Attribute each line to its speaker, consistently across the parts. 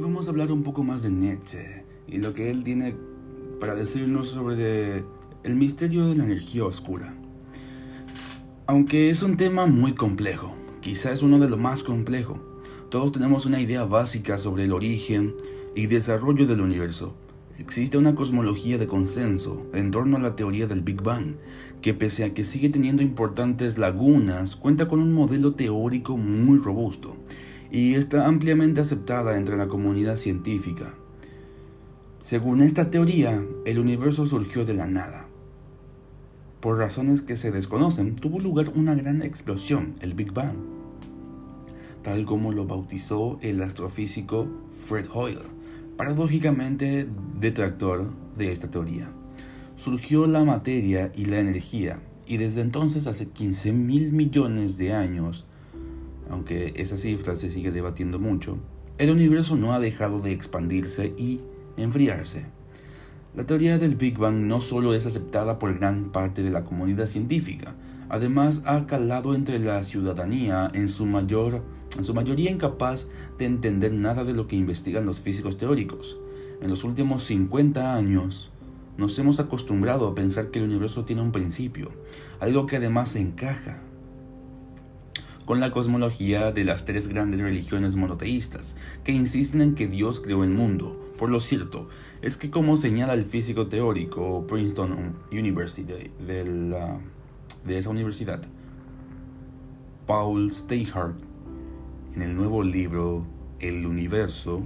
Speaker 1: Hoy vamos a hablar un poco más de Nietzsche y lo que él tiene para decirnos sobre el misterio de la energía oscura. Aunque es un tema muy complejo, quizás es uno de los más complejos, todos tenemos una idea básica sobre el origen y desarrollo del universo. Existe una cosmología de consenso en torno a la teoría del Big Bang, que pese a que sigue teniendo importantes lagunas, cuenta con un modelo teórico muy robusto y está ampliamente aceptada entre la comunidad científica. Según esta teoría, el universo surgió de la nada. Por razones que se desconocen, tuvo lugar una gran explosión, el Big Bang, tal como lo bautizó el astrofísico Fred Hoyle, paradójicamente detractor de esta teoría. Surgió la materia y la energía, y desde entonces, hace 15 mil millones de años, aunque esa cifra se sigue debatiendo mucho, el universo no ha dejado de expandirse y enfriarse. La teoría del Big Bang no solo es aceptada por gran parte de la comunidad científica, además ha calado entre la ciudadanía en su, mayor, en su mayoría incapaz de entender nada de lo que investigan los físicos teóricos. En los últimos 50 años, nos hemos acostumbrado a pensar que el universo tiene un principio, algo que además encaja con la cosmología de las tres grandes religiones monoteístas, que insisten en que Dios creó el mundo. Por lo cierto, es que como señala el físico teórico Princeton University de, de esa universidad, Paul Steinhardt, en el nuevo libro El universo,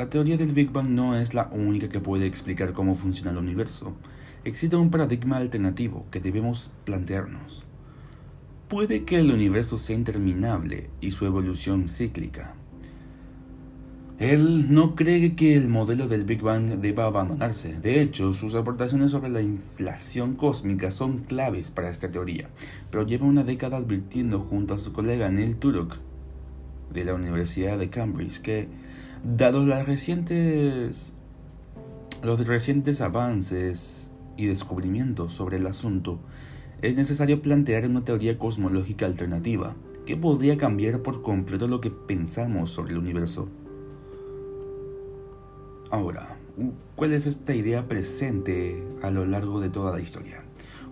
Speaker 1: la teoría del Big Bang no es la única que puede explicar cómo funciona el universo existe un paradigma alternativo que debemos plantearnos. Puede que el universo sea interminable y su evolución cíclica. Él no cree que el modelo del Big Bang deba abandonarse. De hecho, sus aportaciones sobre la inflación cósmica son claves para esta teoría, pero lleva una década advirtiendo junto a su colega Neil Turok de la Universidad de Cambridge que, dados las recientes, los recientes avances y descubrimientos sobre el asunto, es necesario plantear una teoría cosmológica alternativa que podría cambiar por completo lo que pensamos sobre el universo. Ahora, ¿cuál es esta idea presente a lo largo de toda la historia?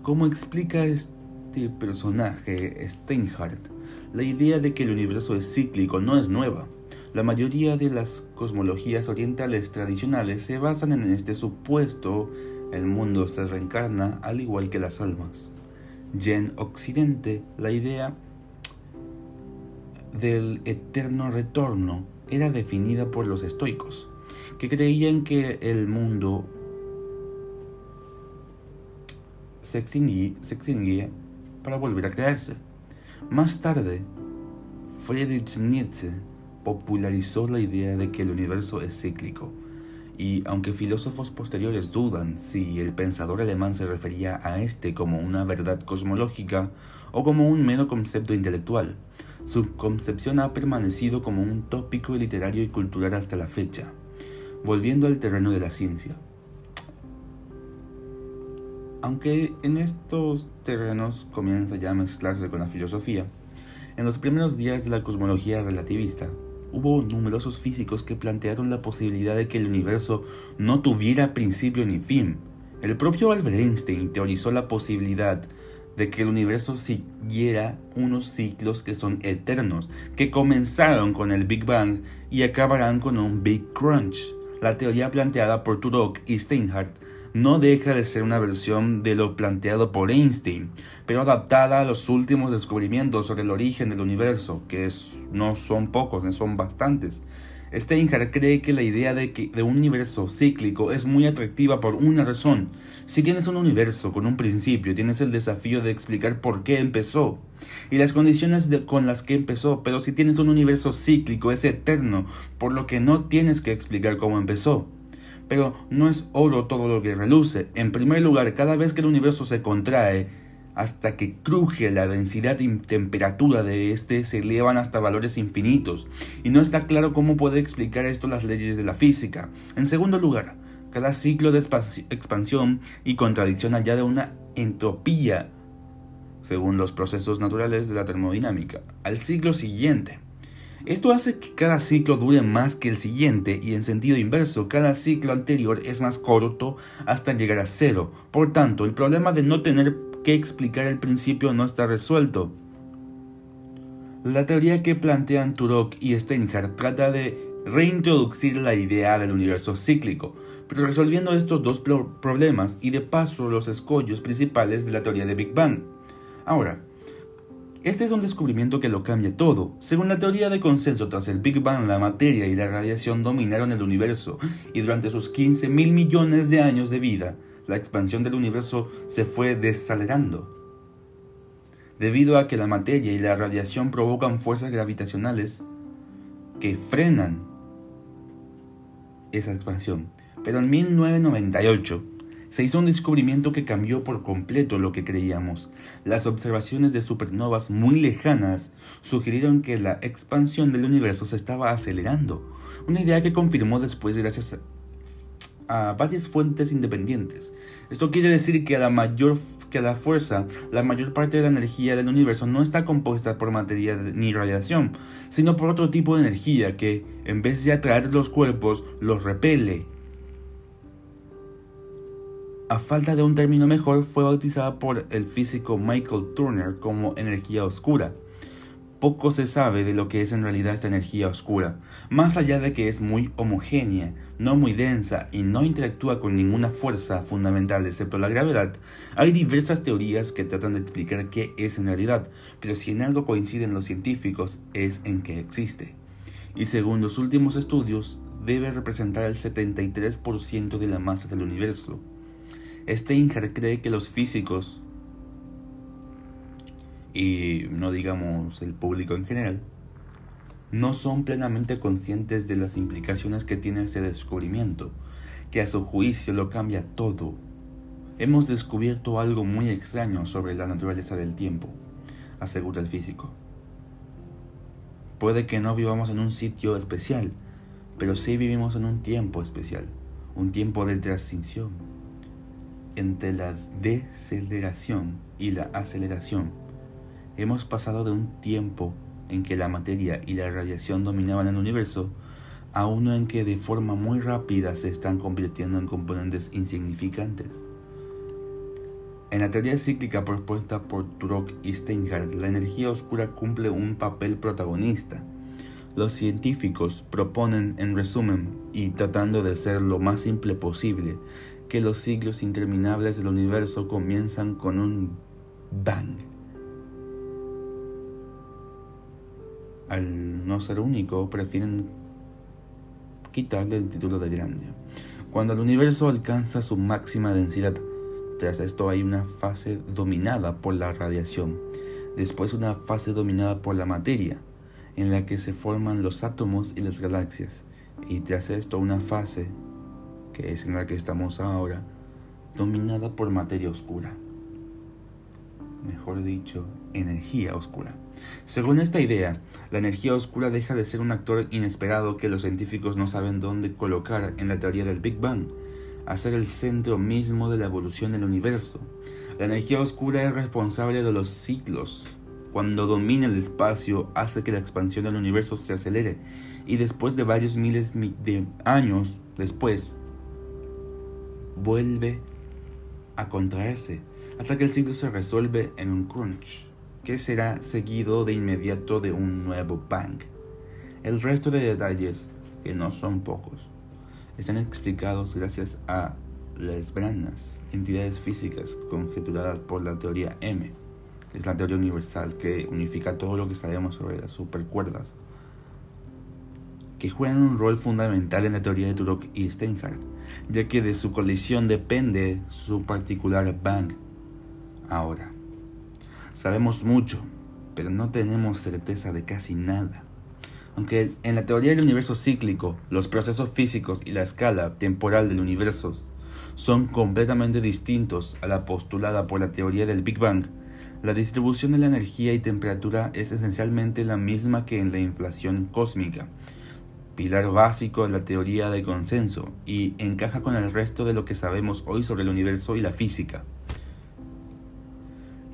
Speaker 1: ¿Cómo explica este personaje, Steinhardt, la idea de que el universo es cíclico no es nueva? La mayoría de las cosmologías orientales tradicionales se basan en este supuesto el mundo se reencarna al igual que las almas. Y en Occidente, la idea del eterno retorno era definida por los estoicos, que creían que el mundo se extinguía, para volver a crearse. Más tarde, Friedrich Nietzsche popularizó la idea de que el universo es cíclico y aunque filósofos posteriores dudan si el pensador alemán se refería a este como una verdad cosmológica o como un mero concepto intelectual, su concepción ha permanecido como un tópico literario y cultural hasta la fecha. Volviendo al terreno de la ciencia. Aunque en estos terrenos comienza ya a mezclarse con la filosofía, en los primeros días de la cosmología relativista, hubo numerosos físicos que plantearon la posibilidad de que el universo no tuviera principio ni fin. El propio Albert Einstein teorizó la posibilidad de que el universo siguiera unos ciclos que son eternos, que comenzaron con el Big Bang y acabarán con un Big Crunch. La teoría planteada por Turok y Steinhardt no deja de ser una versión de lo planteado por Einstein, pero adaptada a los últimos descubrimientos sobre el origen del universo, que no son pocos, son bastantes. Steinhardt cree que la idea de, que, de un universo cíclico es muy atractiva por una razón. Si tienes un universo con un principio, tienes el desafío de explicar por qué empezó y las condiciones con las que empezó, pero si tienes un universo cíclico es eterno, por lo que no tienes que explicar cómo empezó. Pero no es oro todo lo que reluce. En primer lugar, cada vez que el universo se contrae, hasta que cruje la densidad y temperatura de este se elevan hasta valores infinitos, y no está claro cómo puede explicar esto las leyes de la física. En segundo lugar, cada ciclo de expansión y contradicción allá de una entropía, según los procesos naturales de la termodinámica, al siglo siguiente. Esto hace que cada ciclo dure más que el siguiente y en sentido inverso, cada ciclo anterior es más corto hasta llegar a cero. Por tanto, el problema de no tener que explicar el principio no está resuelto. La teoría que plantean Turok y Steinhardt trata de reintroducir la idea del universo cíclico, pero resolviendo estos dos problemas y de paso los escollos principales de la teoría de Big Bang. Ahora, este es un descubrimiento que lo cambia todo. Según la teoría de consenso, tras el Big Bang, la materia y la radiación dominaron el universo, y durante sus 15 mil millones de años de vida, la expansión del universo se fue desacelerando. Debido a que la materia y la radiación provocan fuerzas gravitacionales que frenan esa expansión. Pero en 1998 se hizo un descubrimiento que cambió por completo lo que creíamos. Las observaciones de supernovas muy lejanas sugirieron que la expansión del universo se estaba acelerando, una idea que confirmó después gracias a varias fuentes independientes. Esto quiere decir que a la mayor que la fuerza, la mayor parte de la energía del universo no está compuesta por materia ni radiación, sino por otro tipo de energía que, en vez de atraer los cuerpos, los repele a falta de un término mejor, fue bautizada por el físico Michael Turner como energía oscura. Poco se sabe de lo que es en realidad esta energía oscura, más allá de que es muy homogénea, no muy densa y no interactúa con ninguna fuerza fundamental excepto la gravedad, hay diversas teorías que tratan de explicar qué es en realidad, pero si en algo coinciden los científicos es en que existe. Y según los últimos estudios, debe representar el 73% de la masa del universo. Steinger cree que los físicos, y no digamos el público en general, no son plenamente conscientes de las implicaciones que tiene este descubrimiento, que a su juicio lo cambia todo. Hemos descubierto algo muy extraño sobre la naturaleza del tiempo, asegura el físico. Puede que no vivamos en un sitio especial, pero sí vivimos en un tiempo especial, un tiempo de transición entre la deceleración y la aceleración. Hemos pasado de un tiempo en que la materia y la radiación dominaban el universo a uno en que de forma muy rápida se están convirtiendo en componentes insignificantes. En la teoría cíclica propuesta por Turok y Steinhardt, la energía oscura cumple un papel protagonista. Los científicos proponen, en resumen, y tratando de ser lo más simple posible, que los siglos interminables del universo comienzan con un bang. Al no ser único, prefieren quitarle el título de grande. Cuando el universo alcanza su máxima densidad, tras esto hay una fase dominada por la radiación, después una fase dominada por la materia, en la que se forman los átomos y las galaxias, y tras esto una fase que es en la que estamos ahora, dominada por materia oscura. Mejor dicho, energía oscura. Según esta idea, la energía oscura deja de ser un actor inesperado que los científicos no saben dónde colocar en la teoría del Big Bang, a ser el centro mismo de la evolución del universo. La energía oscura es responsable de los ciclos. Cuando domina el espacio hace que la expansión del universo se acelere y después de varios miles de años después vuelve a contraerse hasta que el ciclo se resuelve en un crunch, que será seguido de inmediato de un nuevo bang. El resto de detalles, que no son pocos, están explicados gracias a las branas, entidades físicas conjeturadas por la teoría M, que es la teoría universal que unifica todo lo que sabemos sobre las supercuerdas que juegan un rol fundamental en la teoría de Turok y Steinhardt, ya que de su colisión depende su particular bang. Ahora, sabemos mucho, pero no tenemos certeza de casi nada. Aunque en la teoría del universo cíclico, los procesos físicos y la escala temporal del universo son completamente distintos a la postulada por la teoría del Big Bang, la distribución de la energía y temperatura es esencialmente la misma que en la inflación cósmica, pilar básico de la teoría de consenso y encaja con el resto de lo que sabemos hoy sobre el universo y la física.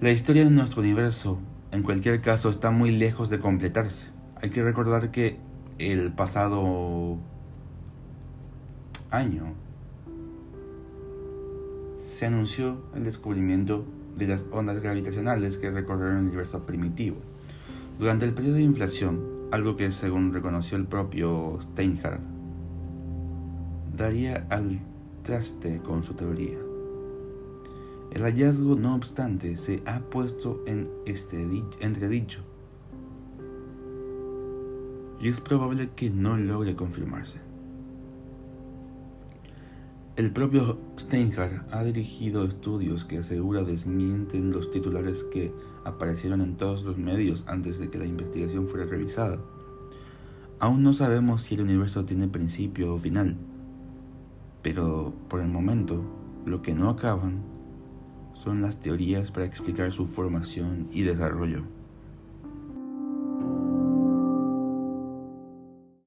Speaker 1: La historia de nuestro universo, en cualquier caso, está muy lejos de completarse. Hay que recordar que el pasado año se anunció el descubrimiento de las ondas gravitacionales que recorrieron el universo primitivo. Durante el periodo de inflación, algo que según reconoció el propio Steinhardt, daría al traste con su teoría. El hallazgo, no obstante, se ha puesto en este entredicho y es probable que no logre confirmarse. El propio Steinhardt ha dirigido estudios que asegura desmienten los titulares que aparecieron en todos los medios antes de que la investigación fuera revisada. Aún no sabemos si el universo tiene principio o final, pero por el momento lo que no acaban son las teorías para explicar su formación y desarrollo.